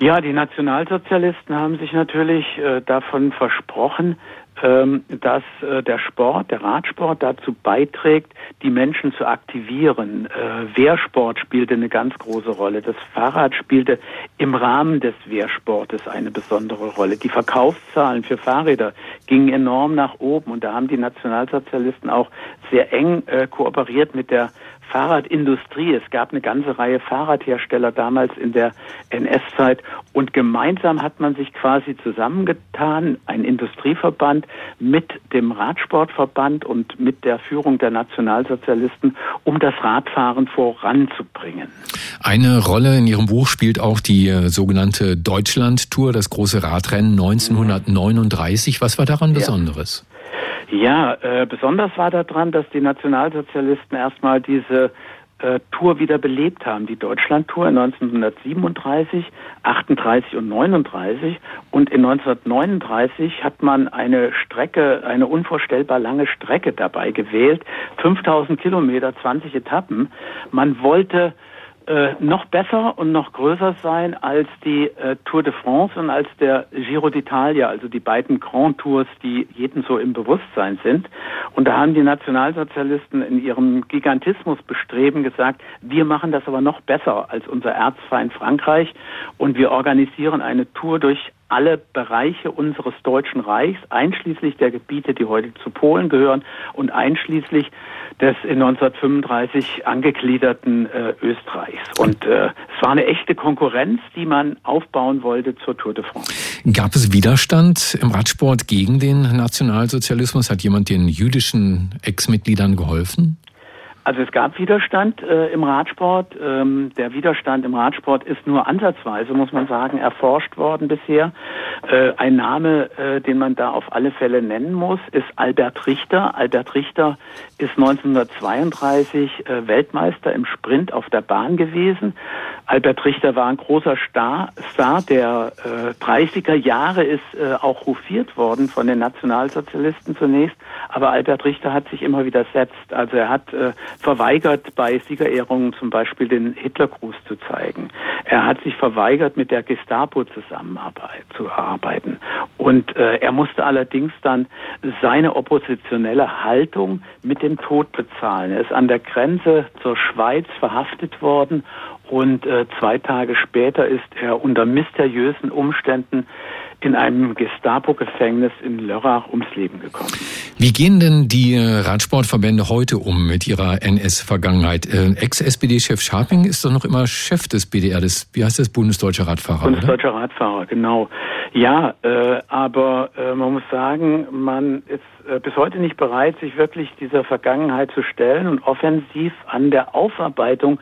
Ja, die Nationalsozialisten haben sich natürlich äh, davon versprochen, dass äh, der Sport, der Radsport dazu beiträgt, die Menschen zu aktivieren. Äh, Wehrsport spielte eine ganz große Rolle. Das Fahrrad spielte im Rahmen des Wehrsportes eine besondere Rolle. Die Verkaufszahlen für Fahrräder gingen enorm nach oben und da haben die Nationalsozialisten auch sehr eng äh, kooperiert mit der Fahrradindustrie. Es gab eine ganze Reihe Fahrradhersteller damals in der NS-Zeit und gemeinsam hat man sich quasi zusammengetan, ein Industrieverband mit dem Radsportverband und mit der Führung der Nationalsozialisten, um das Radfahren voranzubringen. Eine Rolle in Ihrem Buch spielt auch die äh, sogenannte Deutschland-Tour, das große Radrennen 1939. Was war daran Besonderes? Ja. Ja, äh, besonders war daran, dass die Nationalsozialisten erstmal diese äh, Tour wieder belebt haben, die Deutschlandtour 1937, 38 und 39 und in 1939 hat man eine Strecke, eine unvorstellbar lange Strecke dabei gewählt, 5000 Kilometer, 20 Etappen. Man wollte äh, noch besser und noch größer sein als die äh, Tour de France und als der Giro d'Italia, also die beiden Grand Tours, die jedem so im Bewusstsein sind. Und da haben die Nationalsozialisten in ihrem Gigantismus bestreben gesagt, wir machen das aber noch besser als unser Erzfeind Frankreich und wir organisieren eine Tour durch alle Bereiche unseres Deutschen Reichs, einschließlich der Gebiete, die heute zu Polen gehören und einschließlich des in 1935 angegliederten äh, Österreichs. Und äh, es war eine echte Konkurrenz, die man aufbauen wollte zur Tour de France. Gab es Widerstand im Radsport gegen den Nationalsozialismus? Hat jemand den jüdischen Ex-Mitgliedern geholfen? Also es gab Widerstand äh, im Radsport. Ähm, der Widerstand im Radsport ist nur ansatzweise, muss man sagen, erforscht worden bisher. Äh, ein Name, äh, den man da auf alle Fälle nennen muss, ist Albert Richter. Albert Richter ist 1932 äh, Weltmeister im Sprint auf der Bahn gewesen Albert Richter war ein großer Star, Star der äh, 30er Jahre ist äh, auch rufiert worden von den Nationalsozialisten zunächst, aber Albert Richter hat sich immer widersetzt. Also er hat äh, verweigert, bei Siegerehrungen zum Beispiel den Hitlergruß zu zeigen. Er hat sich verweigert, mit der Gestapo zusammenarbeit zu arbeiten. Und äh, er musste allerdings dann seine oppositionelle Haltung mit dem Tod bezahlen. Er ist an der Grenze zur Schweiz verhaftet worden und äh, zwei Tage später ist er unter mysteriösen Umständen in einem Gestapo-Gefängnis in Lörrach ums Leben gekommen. Wie gehen denn die äh, Radsportverbände heute um mit ihrer NS-Vergangenheit? Äh, Ex-SPD-Chef Scharping ist doch noch immer Chef des BDR, des, wie heißt das, Bundesdeutscher Radfahrer? Bundesdeutscher oder? Radfahrer, genau. Ja, äh, aber äh, man muss sagen, man ist äh, bis heute nicht bereit, sich wirklich dieser Vergangenheit zu stellen und offensiv an der Aufarbeitung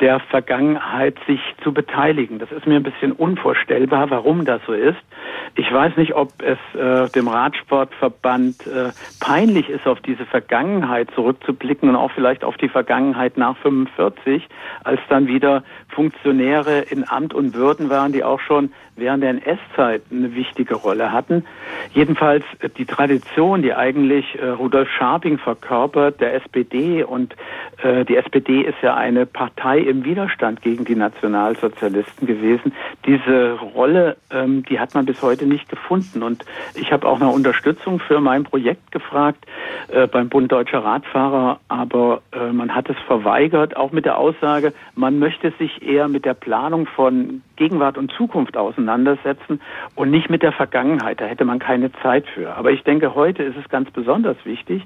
der Vergangenheit sich zu beteiligen. Das ist mir ein bisschen unvorstellbar, warum das so ist. Ich weiß nicht, ob es äh, dem Radsportverband äh, peinlich ist, auf diese Vergangenheit zurückzublicken und auch vielleicht auf die Vergangenheit nach 45, als dann wieder Funktionäre in Amt und Würden waren, die auch schon während der NS-Zeit eine wichtige Rolle hatten. Jedenfalls äh, die Tradition, die eigentlich äh, Rudolf Scharping verkörpert, der SPD und äh, die SPD ist ja eine Partei im Widerstand gegen die Nationalsozialisten gewesen. Diese Rolle, ähm, die hat man bis heute nicht gefunden. Und ich habe auch nach Unterstützung für mein Projekt gefragt beim Bund Deutscher Radfahrer, aber man hat es verweigert, auch mit der Aussage, man möchte sich eher mit der Planung von Gegenwart und Zukunft auseinandersetzen und nicht mit der Vergangenheit. Da hätte man keine Zeit für. Aber ich denke, heute ist es ganz besonders wichtig,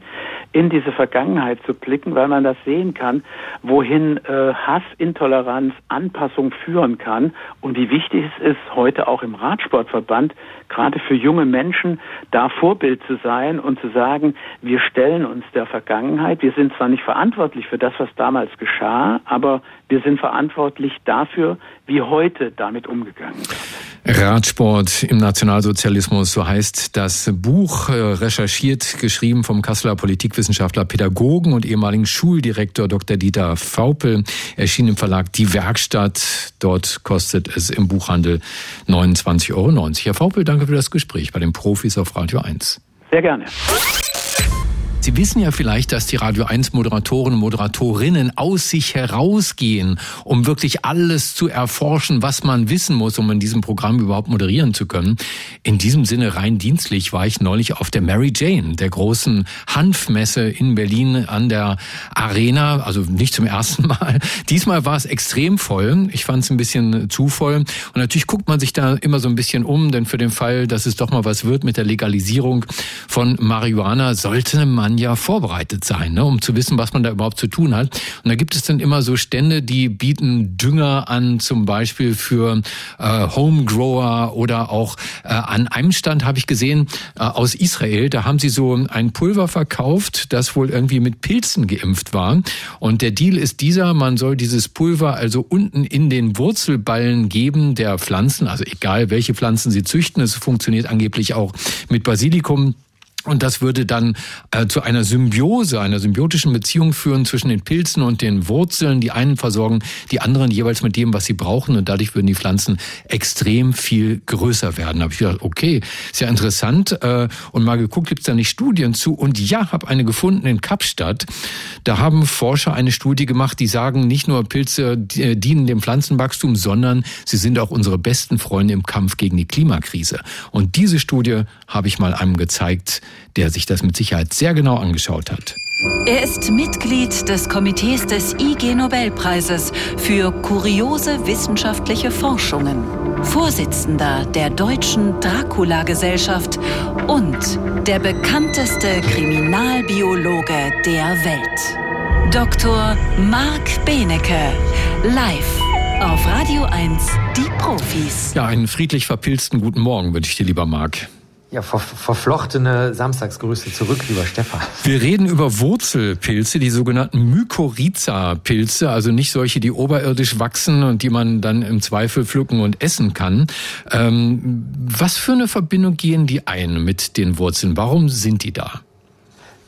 in diese Vergangenheit zu blicken, weil man das sehen kann, wohin äh, Hass, Intoleranz, Anpassung führen kann und wie wichtig es ist, heute auch im Radsportverband, gerade für junge Menschen, da Vorbild zu sein und zu sagen, wir stellen uns der Vergangenheit. Wir sind zwar nicht verantwortlich für das, was damals geschah, aber wir sind verantwortlich dafür, wie heute damit umgegangen wird. Radsport im Nationalsozialismus, so heißt das Buch, äh, recherchiert, geschrieben vom Kasseler Politikwissenschaftler, Pädagogen und ehemaligen Schuldirektor Dr. Dieter Faupel, erschien im Verlag Die Werkstatt. Dort kostet es im Buchhandel 29,90 Euro. Herr Faupel, danke für das Gespräch bei den Profis auf Radio 1. Sehr gerne. Sie wissen ja vielleicht, dass die Radio 1 Moderatoren und Moderatorinnen aus sich herausgehen, um wirklich alles zu erforschen, was man wissen muss, um in diesem Programm überhaupt moderieren zu können. In diesem Sinne rein dienstlich war ich neulich auf der Mary Jane, der großen Hanfmesse in Berlin an der Arena, also nicht zum ersten Mal. Diesmal war es extrem voll. Ich fand es ein bisschen zu voll. Und natürlich guckt man sich da immer so ein bisschen um, denn für den Fall, dass es doch mal was wird mit der Legalisierung von Marihuana, sollte man man ja vorbereitet sein, ne, um zu wissen, was man da überhaupt zu tun hat. Und da gibt es dann immer so Stände, die bieten Dünger an, zum Beispiel für äh, Homegrower oder auch äh, an einem Stand habe ich gesehen äh, aus Israel, da haben sie so ein Pulver verkauft, das wohl irgendwie mit Pilzen geimpft war. Und der Deal ist dieser, man soll dieses Pulver also unten in den Wurzelballen geben der Pflanzen, also egal welche Pflanzen sie züchten, es funktioniert angeblich auch mit Basilikum. Und das würde dann äh, zu einer Symbiose, einer symbiotischen Beziehung führen zwischen den Pilzen und den Wurzeln. Die einen versorgen die anderen jeweils mit dem, was sie brauchen. Und dadurch würden die Pflanzen extrem viel größer werden. Da habe ich gedacht, okay, ist ja interessant. Äh, und mal geguckt, gibt es da nicht Studien zu? Und ja, habe eine gefunden in Kapstadt. Da haben Forscher eine Studie gemacht, die sagen, nicht nur Pilze äh, dienen dem Pflanzenwachstum, sondern sie sind auch unsere besten Freunde im Kampf gegen die Klimakrise. Und diese Studie habe ich mal einem gezeigt, der sich das mit Sicherheit sehr genau angeschaut hat. Er ist Mitglied des Komitees des IG Nobelpreises für kuriose wissenschaftliche Forschungen, Vorsitzender der Deutschen Dracula-Gesellschaft und der bekannteste Kriminalbiologe der Welt. Dr. Marc Benecke, live auf Radio 1, die Profis. Ja, einen friedlich verpilzten guten Morgen wünsche ich dir, lieber Marc. Ja, ver verflochtene Samstagsgrüße zurück, lieber Stefan. Wir reden über Wurzelpilze, die sogenannten Mykorrhiza-Pilze, also nicht solche, die oberirdisch wachsen und die man dann im Zweifel pflücken und essen kann. Ähm, was für eine Verbindung gehen die ein mit den Wurzeln? Warum sind die da?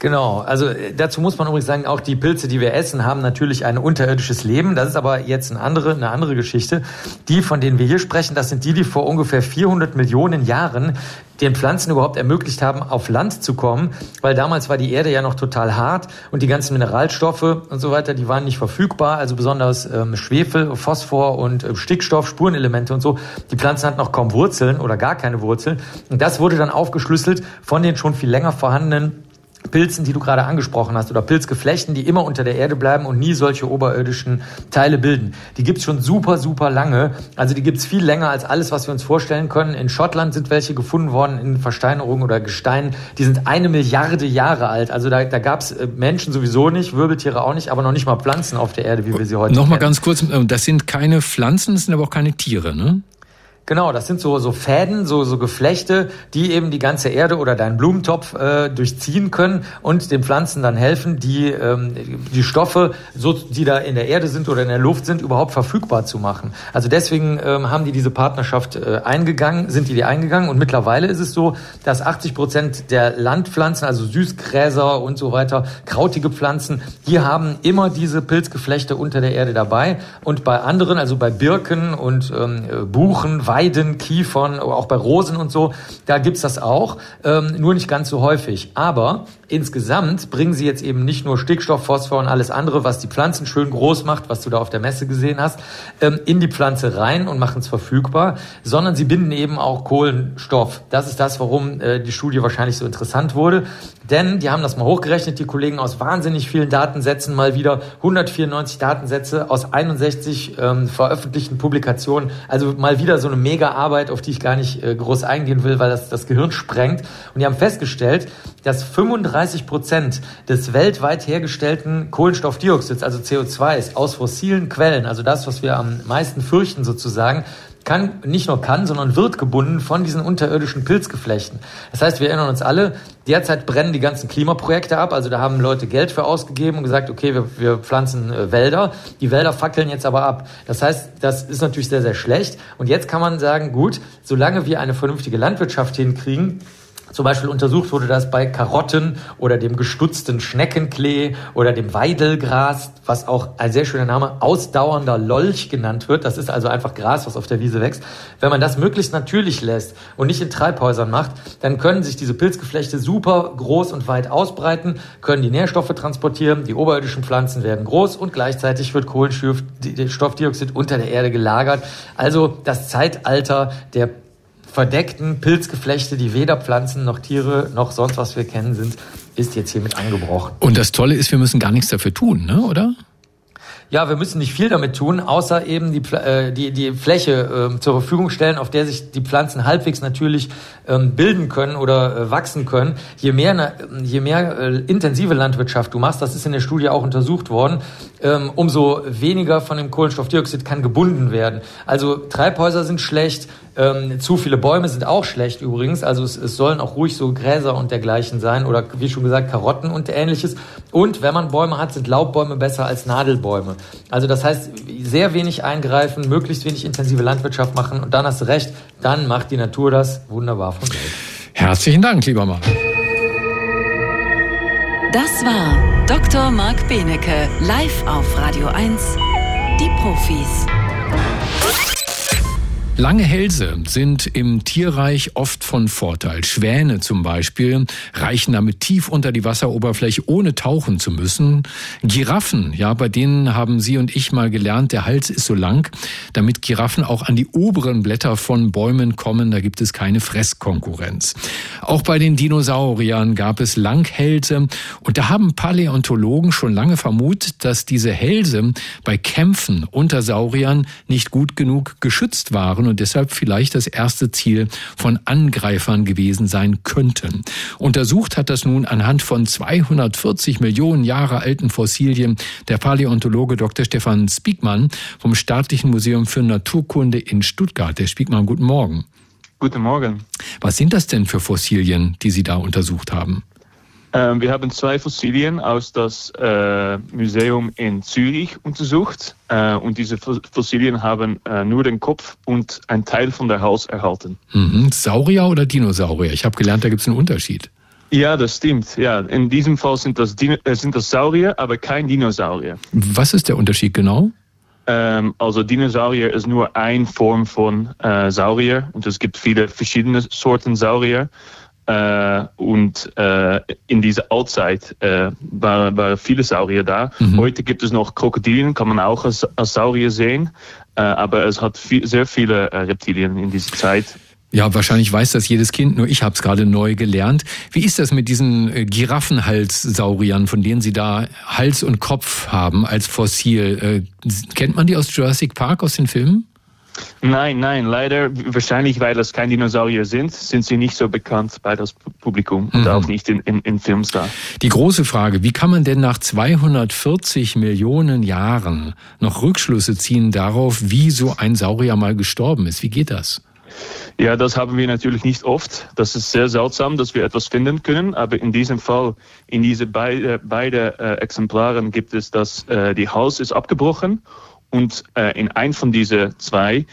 Genau, also äh, dazu muss man übrigens sagen, auch die Pilze, die wir essen, haben natürlich ein unterirdisches Leben. Das ist aber jetzt eine andere, eine andere Geschichte. Die, von denen wir hier sprechen, das sind die, die vor ungefähr 400 Millionen Jahren den Pflanzen überhaupt ermöglicht haben, auf Land zu kommen, weil damals war die Erde ja noch total hart und die ganzen Mineralstoffe und so weiter, die waren nicht verfügbar, also besonders ähm, Schwefel, Phosphor und äh, Stickstoff, Spurenelemente und so. Die Pflanzen hatten noch kaum Wurzeln oder gar keine Wurzeln und das wurde dann aufgeschlüsselt von den schon viel länger vorhandenen Pilzen, die du gerade angesprochen hast, oder Pilzgeflechten, die immer unter der Erde bleiben und nie solche oberirdischen Teile bilden. Die gibt's schon super, super lange. Also die gibt's viel länger als alles, was wir uns vorstellen können. In Schottland sind welche gefunden worden in Versteinerungen oder Gesteinen. Die sind eine Milliarde Jahre alt. Also da, da gab's äh, Menschen sowieso nicht, Wirbeltiere auch nicht, aber noch nicht mal Pflanzen auf der Erde, wie wir sie heute Nochmal ganz kurz, äh, das sind keine Pflanzen, das sind aber auch keine Tiere, ne? Genau, das sind so, so Fäden, so, so Geflechte, die eben die ganze Erde oder deinen Blumentopf äh, durchziehen können und den Pflanzen dann helfen, die, ähm, die Stoffe, so, die da in der Erde sind oder in der Luft sind, überhaupt verfügbar zu machen. Also deswegen ähm, haben die diese Partnerschaft äh, eingegangen, sind die die eingegangen und mittlerweile ist es so, dass 80 Prozent der Landpflanzen, also Süßgräser und so weiter, krautige Pflanzen, die haben immer diese Pilzgeflechte unter der Erde dabei und bei anderen, also bei Birken und ähm, Buchen, Weiden, Kiefern, auch bei Rosen und so, da gibt's das auch, ähm, nur nicht ganz so häufig. Aber insgesamt bringen sie jetzt eben nicht nur Stickstoff, Phosphor und alles andere, was die Pflanzen schön groß macht, was du da auf der Messe gesehen hast, ähm, in die Pflanze rein und machen es verfügbar, sondern sie binden eben auch Kohlenstoff. Das ist das, warum äh, die Studie wahrscheinlich so interessant wurde. Denn die haben das mal hochgerechnet, die Kollegen aus wahnsinnig vielen Datensätzen, mal wieder 194 Datensätze aus 61 ähm, veröffentlichten Publikationen. Also mal wieder so eine Mega-Arbeit, auf die ich gar nicht äh, groß eingehen will, weil das das Gehirn sprengt. Und die haben festgestellt, dass 35 Prozent des weltweit hergestellten Kohlenstoffdioxids, also CO2, aus fossilen Quellen, also das, was wir am meisten fürchten sozusagen, kann, nicht nur kann, sondern wird gebunden von diesen unterirdischen Pilzgeflechten. Das heißt, wir erinnern uns alle, derzeit brennen die ganzen Klimaprojekte ab. Also da haben Leute Geld für ausgegeben und gesagt, okay, wir, wir pflanzen äh, Wälder. Die Wälder fackeln jetzt aber ab. Das heißt, das ist natürlich sehr, sehr schlecht. Und jetzt kann man sagen, gut, solange wir eine vernünftige Landwirtschaft hinkriegen, zum Beispiel untersucht wurde das bei Karotten oder dem gestutzten Schneckenklee oder dem Weidelgras, was auch ein sehr schöner Name, ausdauernder Lolch genannt wird. Das ist also einfach Gras, was auf der Wiese wächst. Wenn man das möglichst natürlich lässt und nicht in Treibhäusern macht, dann können sich diese Pilzgeflechte super groß und weit ausbreiten, können die Nährstoffe transportieren, die oberirdischen Pflanzen werden groß und gleichzeitig wird Kohlenstoffdioxid unter der Erde gelagert. Also das Zeitalter der verdeckten Pilzgeflechte, die weder Pflanzen noch Tiere noch sonst was wir kennen sind, ist jetzt hiermit angebrochen. Und das Tolle ist, wir müssen gar nichts dafür tun, ne? oder? Ja, wir müssen nicht viel damit tun, außer eben die, äh, die, die Fläche äh, zur Verfügung stellen, auf der sich die Pflanzen halbwegs natürlich ähm, bilden können oder äh, wachsen können. Je mehr, je mehr äh, intensive Landwirtschaft du machst, das ist in der Studie auch untersucht worden, ähm, umso weniger von dem Kohlenstoffdioxid kann gebunden werden. Also Treibhäuser sind schlecht, ähm, zu viele Bäume sind auch schlecht übrigens. Also es, es sollen auch ruhig so Gräser und dergleichen sein oder wie schon gesagt Karotten und ähnliches. Und wenn man Bäume hat, sind Laubbäume besser als Nadelbäume. Also das heißt, sehr wenig eingreifen, möglichst wenig intensive Landwirtschaft machen und dann hast du recht, dann macht die Natur das wunderbar von selbst. Herzlichen Dank, lieber Marc. Das war Dr. Marc Benecke, live auf Radio 1, die Profis. Lange Hälse sind im Tierreich oft von Vorteil. Schwäne zum Beispiel reichen damit tief unter die Wasseroberfläche, ohne tauchen zu müssen. Giraffen, ja, bei denen haben Sie und ich mal gelernt, der Hals ist so lang, damit Giraffen auch an die oberen Blätter von Bäumen kommen. Da gibt es keine Fresskonkurrenz. Auch bei den Dinosauriern gab es Langhälse und da haben Paläontologen schon lange vermutet, dass diese Hälse bei Kämpfen unter Sauriern nicht gut genug geschützt waren waren und deshalb vielleicht das erste Ziel von Angreifern gewesen sein könnten. Untersucht hat das nun anhand von 240 Millionen Jahre alten Fossilien der Paläontologe Dr. Stefan Spiegmann vom Staatlichen Museum für Naturkunde in Stuttgart. Herr Spiegmann, guten Morgen. Guten Morgen. Was sind das denn für Fossilien, die Sie da untersucht haben? Ähm, wir haben zwei Fossilien aus das äh, Museum in Zürich untersucht äh, und diese Fossilien haben äh, nur den Kopf und ein Teil von der Hals erhalten. Mhm. Saurier oder Dinosaurier? Ich habe gelernt, da gibt es einen Unterschied. Ja, das stimmt. Ja, in diesem Fall sind das, Dino äh, sind das Saurier, aber kein Dinosaurier. Was ist der Unterschied genau? Ähm, also Dinosaurier ist nur eine Form von äh, Saurier und es gibt viele verschiedene Sorten Saurier. Äh, und äh, in dieser Altzeit äh, waren war viele Saurier da. Mhm. Heute gibt es noch Krokodilien, kann man auch als, als Saurier sehen, äh, aber es hat viel, sehr viele äh, Reptilien in dieser Zeit. Ja, wahrscheinlich weiß das jedes Kind, nur ich habe es gerade neu gelernt. Wie ist das mit diesen äh, Giraffenhalssauriern, von denen Sie da Hals und Kopf haben als Fossil? Kennt man die aus Jurassic Park, aus den Filmen? Nein, nein, leider, wahrscheinlich weil das kein Dinosaurier sind, sind sie nicht so bekannt bei das Publikum und mhm. auch nicht in, in, in Films da. Die große Frage, wie kann man denn nach 240 Millionen Jahren noch Rückschlüsse ziehen darauf, wie so ein Saurier mal gestorben ist? Wie geht das? Ja, das haben wir natürlich nicht oft. Das ist sehr seltsam, dass wir etwas finden können. Aber in diesem Fall, in diese beide, beide äh, Exemplaren gibt es, dass äh, die Hals ist abgebrochen und äh, in ein von diesen zwei,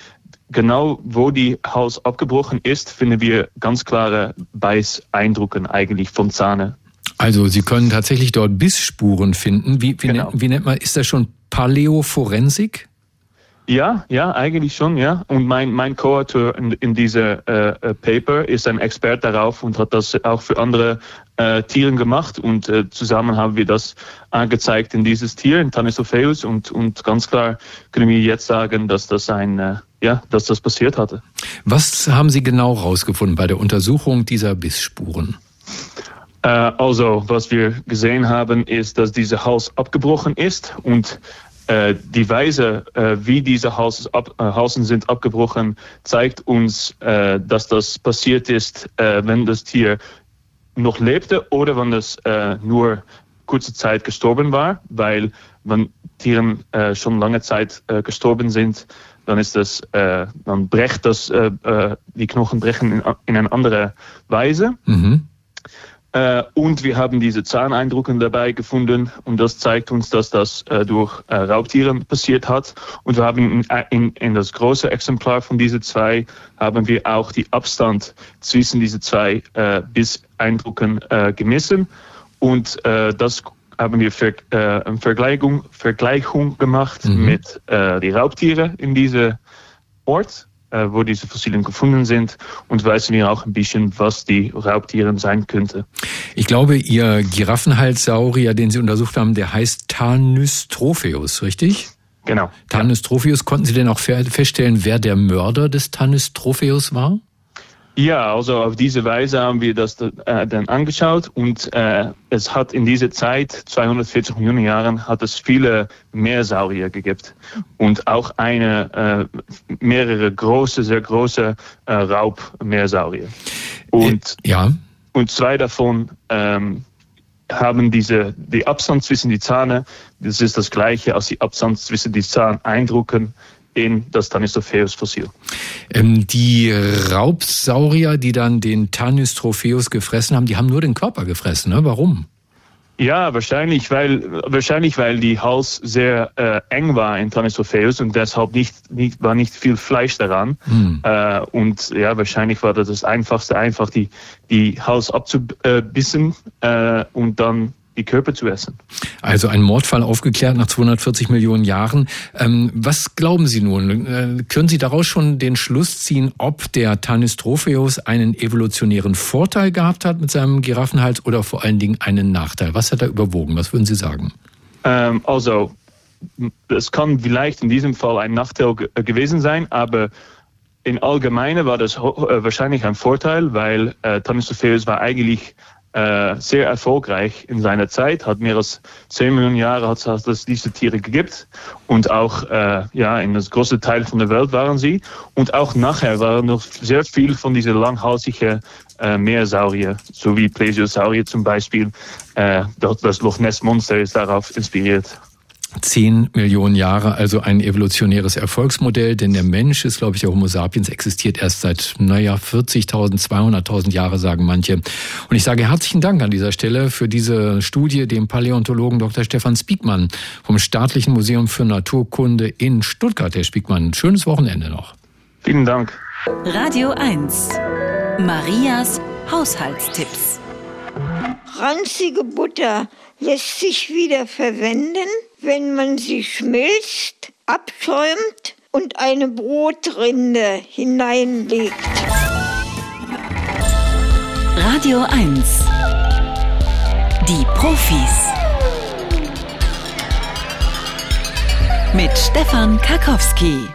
genau wo die Hals abgebrochen ist, finden wir ganz klare Beißeindrücke eigentlich von Zahne. Also Sie können tatsächlich dort Bissspuren finden. Wie, wie, genau. nennt, wie nennt man, ist das schon Paläoforensik? Ja, ja, eigentlich schon, ja. Und mein, mein Co-Autor in, in dieser äh, äh, Paper ist ein Experte darauf und hat das auch für andere äh, Tiere gemacht. Und äh, zusammen haben wir das angezeigt in dieses Tier, in Tanistopheus. Und, und ganz klar können wir jetzt sagen, dass das ein, äh, ja, dass das passiert hatte. Was haben Sie genau herausgefunden bei der Untersuchung dieser Bissspuren? Äh, also, was wir gesehen haben, ist, dass dieser Hals abgebrochen ist und die Weise, äh, wie diese Hausen, ab, äh, Hausen sind abgebrochen, zeigt uns, äh, dass das passiert ist, äh, wenn das Tier noch lebte oder wenn es äh, nur kurze Zeit gestorben war, weil wenn Tieren schon lange Zeit gestorben sind, dann ist das, dann brecht das, die Knochen brechen in, in eine andere Weise. Mhm. Äh, und wir haben diese Zahneindrücke dabei gefunden und das zeigt uns, dass das äh, durch äh, Raubtiere passiert hat. Und wir haben in, in, in, das große Exemplar von diesen zwei haben wir auch die Abstand zwischen diesen zwei äh, Bisseindrücken äh, gemessen und äh, das haben wir für, äh, eine Vergleichung, Vergleichung gemacht mhm. mit äh, die Raubtiere in diesem Ort wo diese Fossilien gefunden sind und wissen wir auch ein bisschen, was die Raubtiere sein könnte. Ich glaube, Ihr Giraffenhalssaurier, den Sie untersucht haben, der heißt Tanystropheus, richtig? Genau. Tanystropheus, konnten Sie denn auch feststellen, wer der Mörder des Tanystropheus war? Ja, also auf diese Weise haben wir das äh, dann angeschaut und äh, es hat in dieser Zeit, 240 Millionen Jahren, hat es viele Meersaurier gegeben und auch eine, äh, mehrere große, sehr große äh, Raubmeersaurier. Und, ja. und zwei davon ähm, haben diese, die Abstand zwischen die Zähne, das ist das gleiche als die Abstand zwischen die Zahneindrücken in das Tanystropheus-Fossil. Ähm, die Raubsaurier, die dann den Tanystropheus gefressen haben, die haben nur den Körper gefressen. Ne? Warum? Ja, wahrscheinlich, weil wahrscheinlich weil die Hals sehr äh, eng war in Tanystropheus und deshalb nicht, nicht war nicht viel Fleisch daran. Hm. Äh, und ja, wahrscheinlich war das das Einfachste, einfach die die Hals abzubissen äh, und dann die Körper zu essen. Also ein Mordfall aufgeklärt nach 240 Millionen Jahren. Ähm, was glauben Sie nun? Äh, können Sie daraus schon den Schluss ziehen, ob der Tanystropheus einen evolutionären Vorteil gehabt hat mit seinem Giraffenhals oder vor allen Dingen einen Nachteil? Was hat er überwogen? Was würden Sie sagen? Ähm, also, es kann vielleicht in diesem Fall ein Nachteil gewesen sein, aber in Allgemeinen war das äh, wahrscheinlich ein Vorteil, weil äh, Tanystropheus war eigentlich äh, sehr erfolgreich in seiner Zeit, hat mehr als 10 Millionen Jahre hat es diese Tiere gegeben und auch äh, ja, in das große Teil von der Welt waren sie und auch nachher waren noch sehr viel von diesen langhalsigen äh, Meersaurier, so wie Plesiosaurier zum Beispiel. Äh, das Loch Ness Monster ist darauf inspiriert. 10 Millionen Jahre, also ein evolutionäres Erfolgsmodell, denn der Mensch ist, glaube ich, der Homo sapiens existiert erst seit, naja, 40.000, 200.000 Jahre, sagen manche. Und ich sage herzlichen Dank an dieser Stelle für diese Studie dem Paläontologen Dr. Stefan Spiegmann vom Staatlichen Museum für Naturkunde in Stuttgart. Herr Spiegmann, schönes Wochenende noch. Vielen Dank. Radio 1. Marias Haushaltstipps. ranzige Butter lässt sich wieder verwenden, wenn man sie schmilzt, abschäumt und eine Brotrinde hineinlegt. Radio 1 Die Profis. Mit Stefan Karkowski